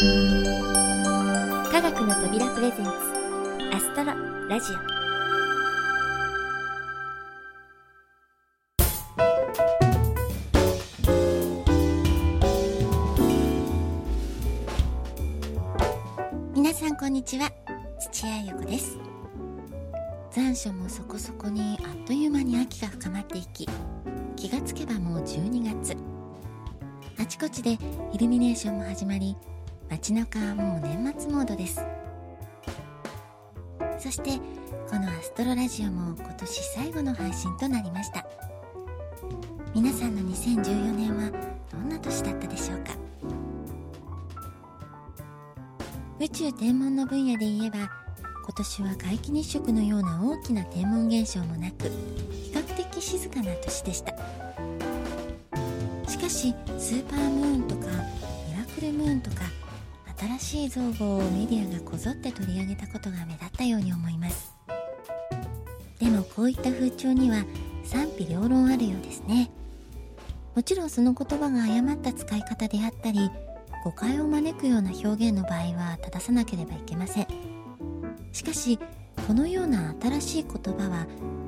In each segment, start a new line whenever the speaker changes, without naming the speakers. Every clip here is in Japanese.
科学の扉プレゼンツアストロラジオ。皆さんこんにちは土屋ゆ子です。残暑もそこそこにあっという間に秋が深まっていき気がつけばもう12月。あちこちでイルミネーションも始まり街中はもう年末モードです。そしてこのアストロラジオも今年最後の配信となりました。皆さんの2014年はどんな年だったでしょうか？宇宙天文の分野で言えば今年は皆既日食のような大きな天文現象もなく比較的静かな年でした。しかしスーパームーンとかミラクルムーンとか新しい造語をメディアがこぞって取り上げたことが目立ったように思います。でもこういった風潮には賛否両論あるようですね。もちろんその言葉が誤った使い方であったり誤解を招くような表現の場合は正さなければいけません。しかしこのような新しい言葉は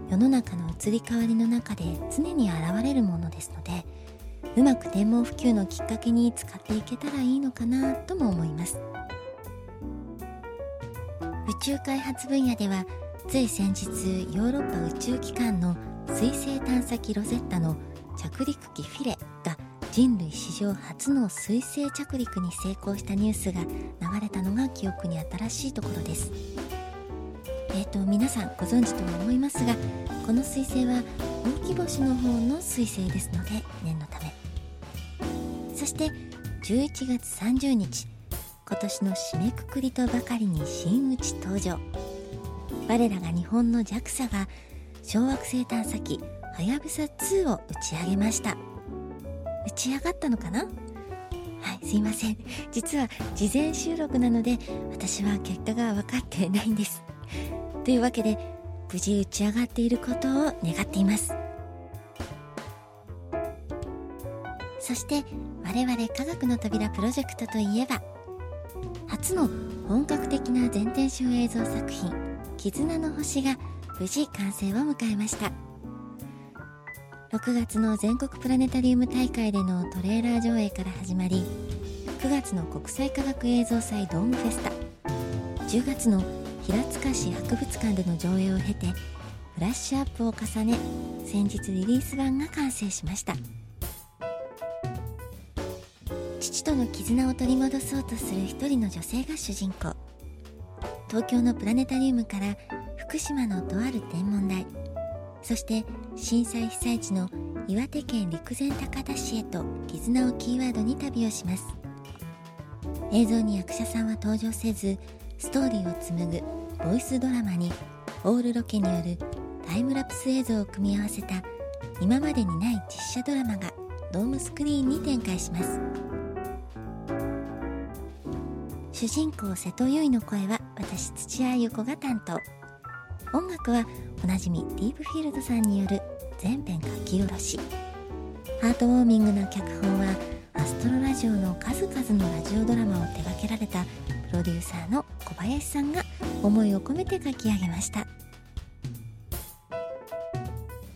世の中の移り変わりの中で常に現れるものですのでうまく天文普及のきっかけに使っていけたらいいのかなとも思います。宇宙開発分野ではつい先日ヨーロッパ宇宙機関の彗星探査機ロゼッタの着陸機フィラエが人類史上初の彗星着陸に成功したニュースが流れたのが記憶に新しいところです。えっ、ー、と皆さんご存知とは思いますがこの彗星は大き星の方の彗星ですので念のため。そして11月30日今年の締めくくりとばかりに新内登場。我らが日本の JAXA が小惑星探査機はやぶさ2を打ち上げました。打ち上がったのかな？はいすいません。実は事前収録なので私は結果が分かってないんです。というわけで無事打ち上がっていることを願っています。そして我々科学の扉プロジェクトといえば初の本格的な全天集映像作品「絆の星」が無事完成を迎えました。6月の全国プラネタリウム大会でのトレーラー上映から始まり9月の国際科学映像祭ドームフェスタ10月の平塚市博物館での上映を経てブラッシュアップを重ね先日リリース版が完成しました。父との絆を取り戻そうとする一人の女性が主人公。東京のプラネタリウムから福島のとある天文台。そして震災被災地の岩手県陸前高田市へと絆をキーワードに旅をします。映像に役者さんは登場せずストーリーを紡ぐボイスドラマにオールロケによるタイムラプス映像を組み合わせた今までにない実写ドラマがドームスクリーンに展開します。主人公瀬戸結の声は私土屋優子が担当。音楽はおなじみディープフィールドさんによる全編書き下ろし。ハートウォーミングな脚本はアストロラジオの数々のラジオドラマを手掛けられたプロデューサーの小林さんが思いを込めて書き上げました。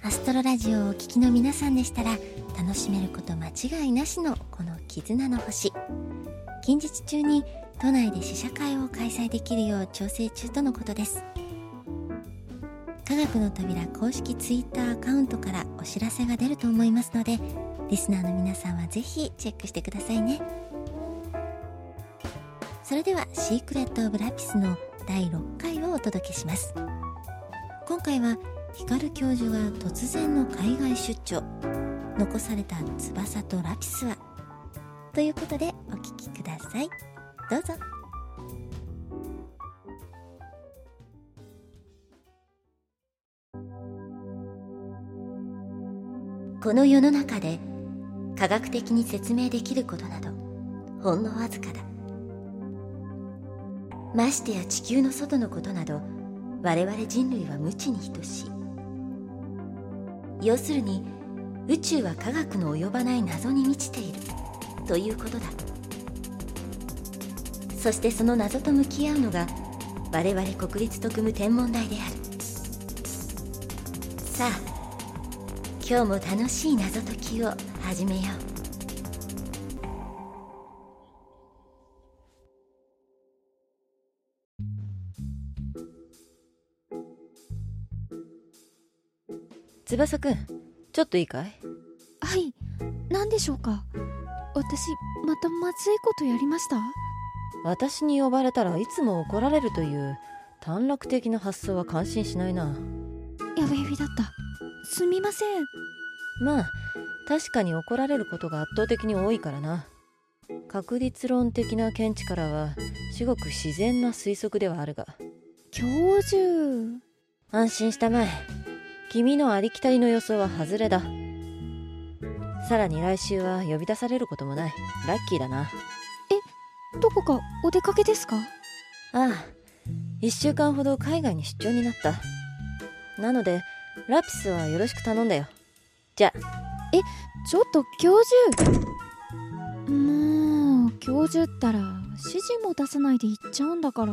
アストロラジオをお聴きの皆さんでしたら楽しめること間違いなしのこの「絆の星」近日中に都内で試写会を開催できるよう調整中とのことです。科学の扉公式 Twitter アカウントからお知らせが出ると思いますのでリスナーの皆さんはぜひチェックしてくださいね。それではシークレット・オブ・ラピスの第6回をお届けします。今回は光教授が突然の海外出張。残された翼とラピスは。ということでお聴きください。どうぞ。この世の中で科学的に説明できることなどほんのわずかだ。ましてや地球の外のことなど我々人類は無知に等しい。要するに宇宙は科学の及ばない謎に満ちている。ということだ。そしてその謎と向き合うのが我々国立特務天文台である。さあ今日も楽しい謎解きを始めよう。翼くんちょっといいかい？
はい何でしょうか。私またまずいことやりました？
私に呼ばれたらいつも怒られるという短絡的な発想は感心しないな。
やべえびだった。すみません。
まあ確かに怒られることが圧倒的に多いからな。確率論的な見地からは至極自然な推測ではあるが。
教授。
安心したまえ。君のありきたりの予想は外れだ。さらに来週は呼び出されることもない。ラッキーだな。
えどこかお出かけですか？
ああ1週間ほど海外に出張になった。なのでラピスはよろしく頼んだよ。じゃ
えちょっと教授。もう教授ったら指示も出さないで行っちゃうんだから。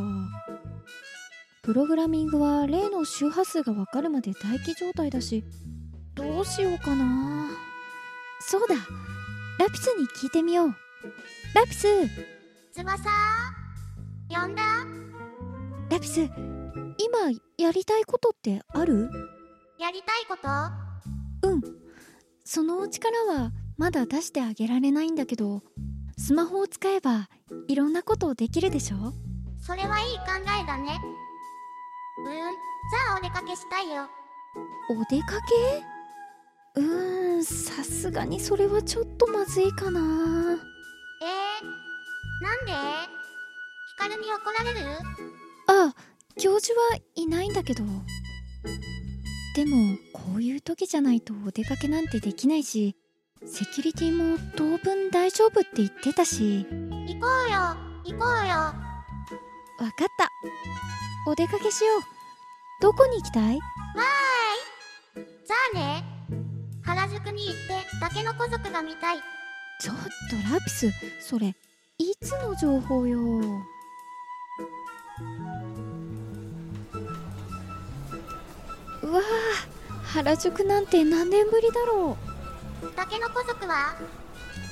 プログラミングは例の周波数が分かるまで待機状態だしどうしようかな。そうだ。ラピスに聞いてみよう。ラピス
翼？呼んだ？
ラピス今やりたいことってある？
やりたいこと？
うん。そのお力はまだ出してあげられないんだけどスマホを使えばいろんなことできるでしょ？
それはいい考えだね。うん。じゃあお出かけしたいよ。
お出かけ？うーんさすがにそれはちょっとまずいかな。
えー、なんで？ヒカルに怒られる？
あ教授はいないんだけど。でもこういう時じゃないとお出かけなんてできないしセキュリティも当分大丈夫って言ってたし。
行こうよ。行こうよ。
わかった。お出かけしよう。どこに行きたい？
わーいじゃあね。原宿に行ってタケノコ族が見たい。
ちょっとラピスそれいつの情報よ？うわあ原宿なんて何年ぶりだろ
タケノコ族は？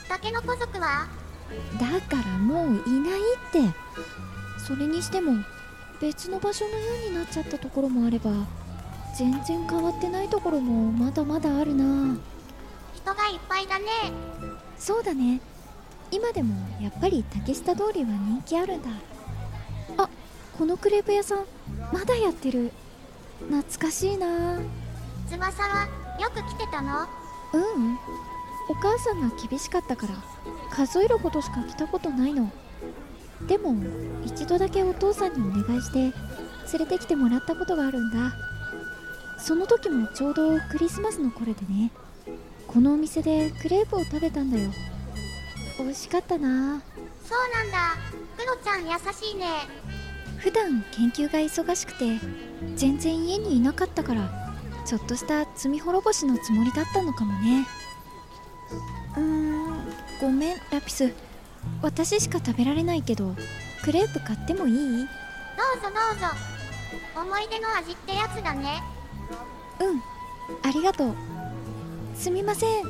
タケノコ族は？
うだからもういないって。それにしても別の場所のようになっちゃったところもあれば全然変わってないところもまだまだあるな。
人がいっぱいだね。
そうだね今でもやっぱり竹下通りは人気あるんだ。あこのクレープ屋さんまだやってる。懐かしいな。
翼はよく来てたの？
うん。お母さんが厳しかったから数えるほどしか来たことないの。でも一度だけお父さんにお願いして連れてきてもらったことがあるんだ。その時もちょうどクリスマスの頃でね。このお店でクレープを食べたんだよ美味しかったな。
そうなんだ。クロちゃん優しいね。
普段研究が忙しくて全然家にいなかったからちょっとした罪滅ぼしのつもりだったのかもね。うーんごめんラピス。私しか食べられないけどクレープ買ってもいい？
どうぞどうぞ。思い出の味ってやつだね。
うんありがとう。すみません。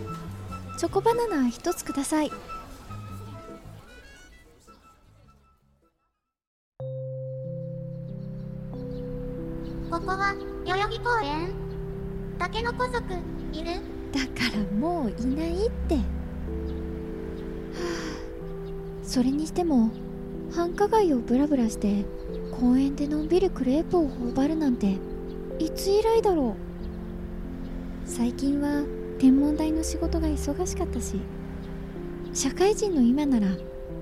チョコバナナ一つください
ここは代々木公園。タケノコ族いる。
だからもういないって。はあ。それにしても繁華街をブラブラして公園でのんびりクレープを頬張るなんていつ以来だろう。最近は天文台の仕事が忙しかったし。社会人の今なら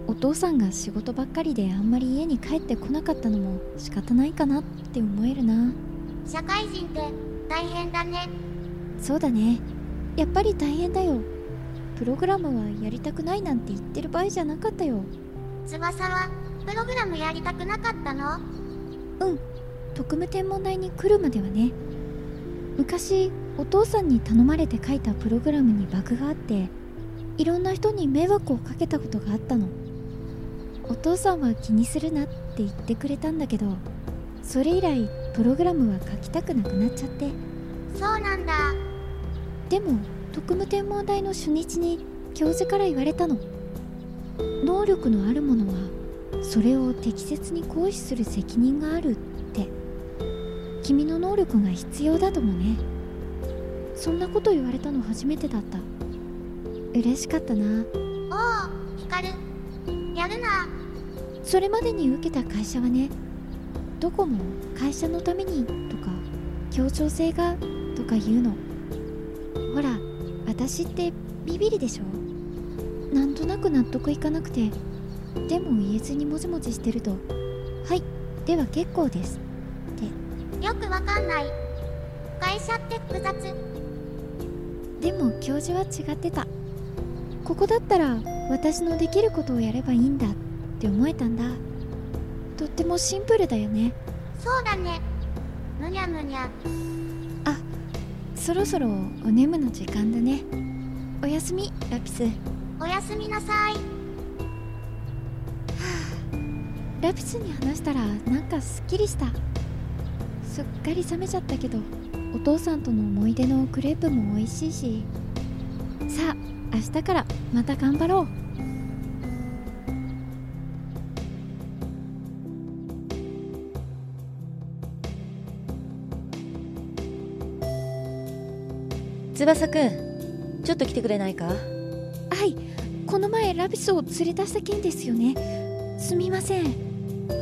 お父さんが仕事ばっかりであんまり家に帰ってこなかったのも仕方ないかなって思えるな。
社会人って大変だね。
そうだね。やっぱり大変だよ。プログラムはやりたくないなんて言ってる場合じゃなかったよ。
翼はプログラムやりたくなかったの？
うん。特務天文台に来るまではね。昔お父さんに頼まれて書いたプログラムにバグがあっていろんな人に迷惑をかけたことがあったの。お父さんは気にするなって言ってくれたんだけどそれ以来プログラムは書きたくなくなっちゃって。
そうなんだ。
でも特務天文台の初日に教授から言われたの。能力のある者はそれを適切に行使する責任があるって。君の能力が必要だともね。そんなこと言われたの初めてだった。嬉しかったな。
おおヒカルやるな。
それまでに受けた会社はねどこも会社のためにとか協調性がとか言うの。ほら私ってビビりでしょ。なんとなく納得いかなくてでも言えずにもじもじしてると「はいでは結構です」って。
よくわかんない。会社って複雑。
でも教授は違ってた。ここだったら私のできることをやればいいんだって思えたんだとってもシンプルだよね。
そうだね。むにゃむにゃ。
そろそろお眠の時間だね。おやすみラピス。
おやすみなさい。
ラピスに話したらなんかすっきりした。すっかり冷めちゃったけどお父さんとの思い出のクレープも美味しいし。さあ明日からまた頑張ろう
翼くんちょっと来てくれないか？
はいこの前ラピスを連れ出した件ですよね。すみません。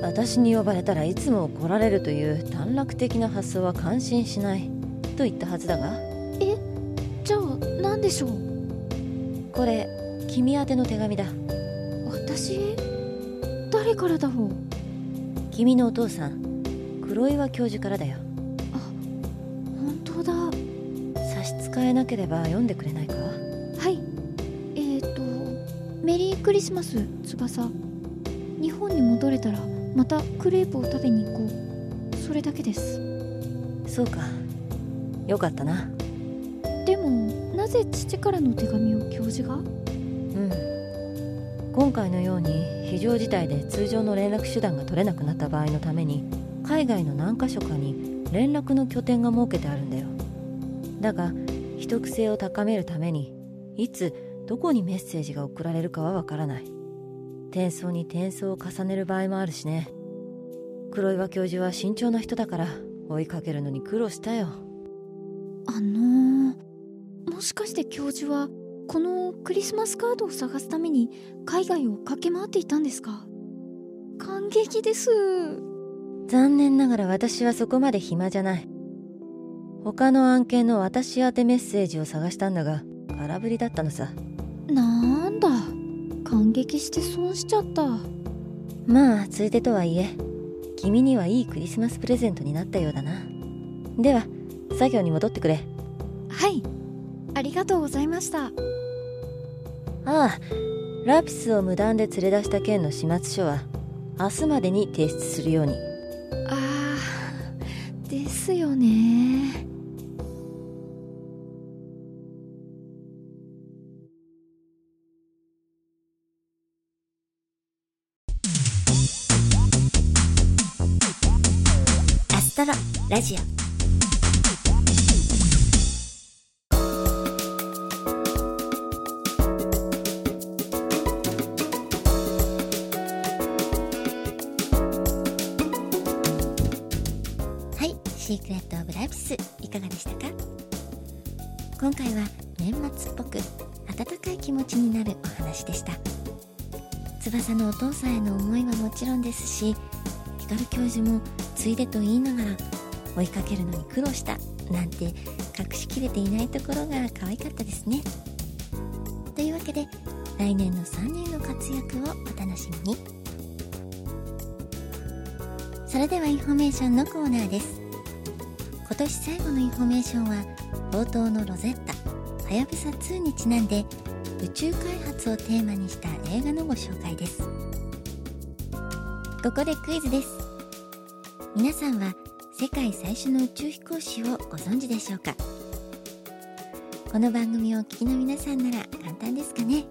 私に呼ばれたらいつも来られるという短絡的な発想は感心しない。と言ったはずだが。
えじゃあ何でしょう？
これ君宛ての手紙だ。
私？へ誰からだろう？
君のお父さん黒岩教授からだよ差し支えなければ読んでくれないかは
いえーとメリークリスマス翼日本に戻れたらまたクレープを食べに行こうそれだけです
そうかよかったな
でもなぜ父からの手紙を教授が
うん今回のように非常事態で通常の連絡手段が取れなくなった場合のために海外の何か所かに連絡の拠点が設けてあるんだよだが秘匿性を高めるためにいつどこにメッセージが送られるかはわからない。転送に転送を重ねる場合もあるしね。黒岩教授は慎重な人だから追いかけるのに苦労したよ。
あのー、もしかして教授はこのクリスマスカードを探すために海外を駆け回っていたんですか？感激です。
残念ながら私はそこまで暇じゃない他の案件の私宛てメッセージを探したんだが空振りだったのさ。
なんだ。感激して損しちゃった。
まあついでとはいえ君にはいいクリスマスプレゼントになったようだな。では作業に戻ってくれ。
はい。ありがとうございました。
ああラピスを無断で連れ出した件の始末書は明日までに提出するように。
あーですよね
ラジオ。はいシークレットオブライフスいかがでしたか？今回は年末っぽく温かい気持ちになるお話でした。翼のお父さんへの思いはもちろんですし光教授もついでと言いながら追いかけるのに苦労したなんて隠しきれていないところが可愛かったですね。というわけで来年の3人の活躍をお楽しみに。それではインフォメーションのコーナーです。今年最後のインフォメーションは冒頭のロゼッタはやぶさ2にちなんで宇宙開発をテーマにした映画のご紹介です。ここでクイズです。皆さんは世界最初の宇宙飛行士をご存知でしょうか？この番組をお聞きの皆さんなら簡単ですかね？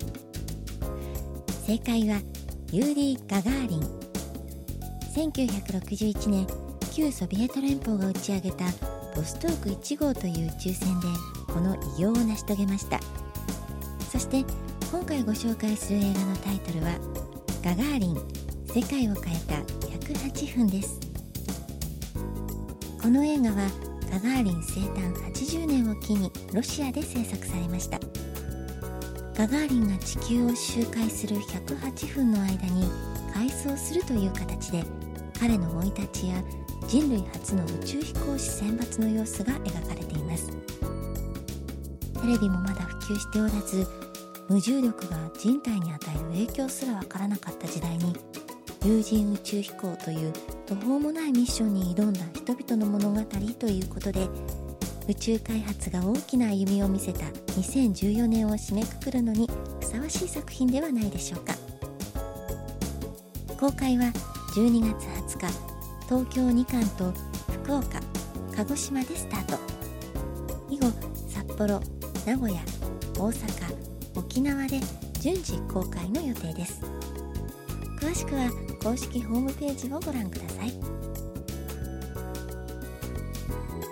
正解はユーリー・ガガーリン。1961年旧ソビエト連邦が打ち上げたボストーク1号という宇宙船でこの偉業を成し遂げました。そして今回ご紹介する映画のタイトルは「ガガーリン世界を変えた108分」です。この映画はガガーリン生誕80年を機にロシアで制作されました。ガガーリンが地球を周回する108分の間に回送するという形で彼の生い立ちや人類初の宇宙飛行士選抜の様子が描かれています。テレビもまだ普及しておらず無重力が人体に与える影響すらわからなかった時代に有人宇宙飛行という途方もないミッションに挑んだ人々の物語ということで宇宙開発が大きな歩みを見せた2014年を締めくくるのにふさわしい作品ではないでしょうか。公開は12月20日東京2館と福岡鹿児島でスタート。以後札幌名古屋大阪沖縄で順次公開の予定です。詳しくは公式ホームページをご覧ください。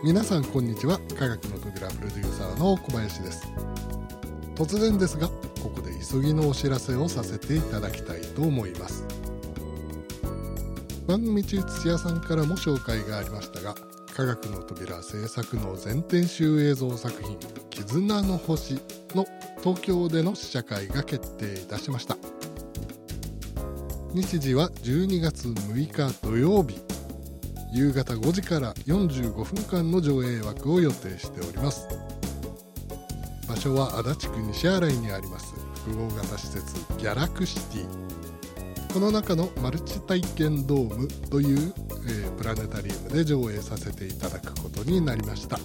皆さんこんにちは。科学の扉プロデューサーの小林です。突然ですがここで急ぎのお知らせをさせていただきたいと思います。番組中土屋さんからも紹介がありましたが科学の扉制作の全編集映像作品「絆の星」の東京での試写会が決定いたしました。日時は12月6日土曜日。夕方5時から45分間の上映枠を予定しております。場所は足立区西新井にあります。複合型施設ギャラクシティ。この中のマルチ体験ドームという、えー、プラネタリウムで上映させていただくことになりました。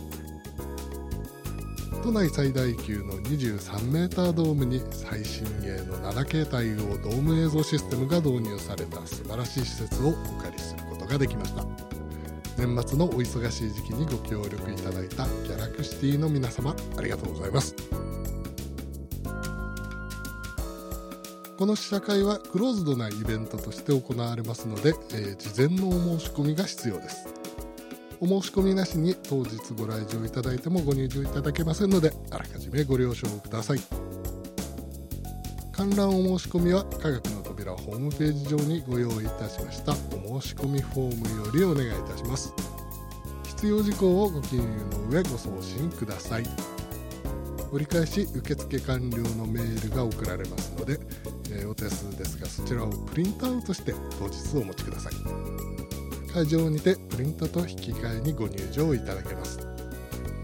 都内最大級の 23m ドームに最新鋭の 7K 対応ドーム映像システムが導入された素晴らしい施設をお借りすることができました。年末のお忙しい時期にご協力いただいたギャラクシティの皆様ありがとうございます。この試写会はクローズドなイベントとして行われますので、えー、事前のお申し込みが必要です。お申し込みなしに当日ご来場いただいてもご入場いただけませんのであらかじめご了承ください。観覧お申し込みは科学の扉ホームページ上にご用意いたしました。お申し込みフォームよりお願いいたします。必要事項をご記入の上ご送信ください。折り返し受付完了のメールが送られますので、えー、お手数ですがそちらをプリントアウトして当日お持ちください。会場にてプリントと引き換えにご入場いただけます。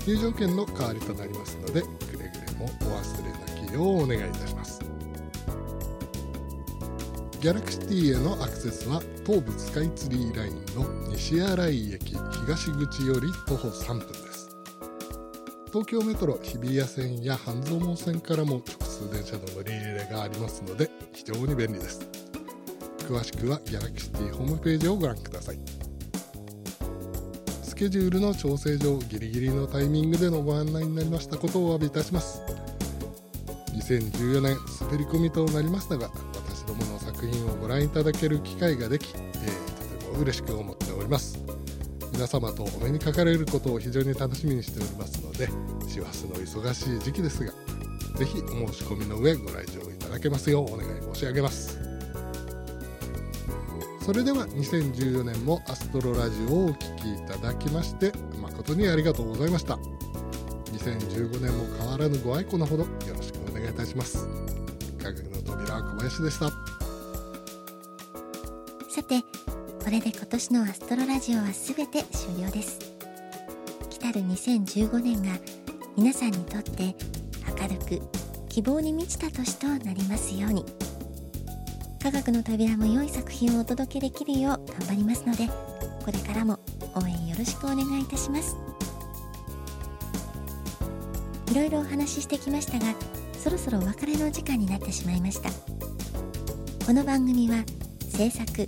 入場券の代わりとなりますのでくれぐれもお忘れなきようお願いいたします。ギャラクシティへのアクセスは東武スカイツリーラインの西新井駅東口より徒歩3分です。東京メトロ日比谷線や半蔵門線からも直通電車の乗り入れがありますので非常に便利です。詳しくはギャラクシティホームページをご覧ください。スケジュールの調整上ギリギリのタイミングでのご案内になりましたことをお詫びいたします。2014年滑り込みとなりましたが私どもの作品をご覧いただける機会ができ、えー、とても嬉しく思っております。皆様とお目にかかれることを非常に楽しみにしておりますので師走の忙しい時期ですが是非お申し込みの上ご来場いただけますようお願い申し上げます。それでは2014年もアストロラジオをお聴きいただきまして誠にありがとうございました。2015年も変わらぬご愛顧のほどよろしくお願いいたします。科学の扉小林でした。
さてこれで今年のアストロラジオは全て終了です。来たる2015年が皆さんにとって明るく希望に満ちた年となりますように。科学の扉も良い作品をお届けできるよう頑張りますのでこれからも応援よろしくお願いいたします。いろいろお話ししてきましたがそろそろお別れの時間になってしまいました。この番組は制作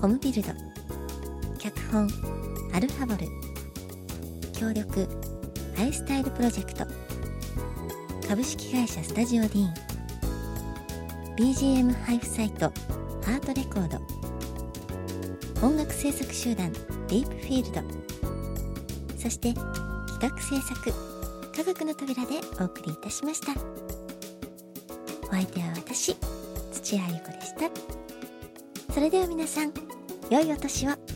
コムビルド脚本アルファボル協力アイスタイルプロジェクト株式会社スタジオディーン BGM 配布サイトハートレコード。音楽制作集団ディープフィールド。そして企画制作科学の扉でお送りいたしました。お相手は私土屋ゆ子でした。それでは皆さん良いお年を。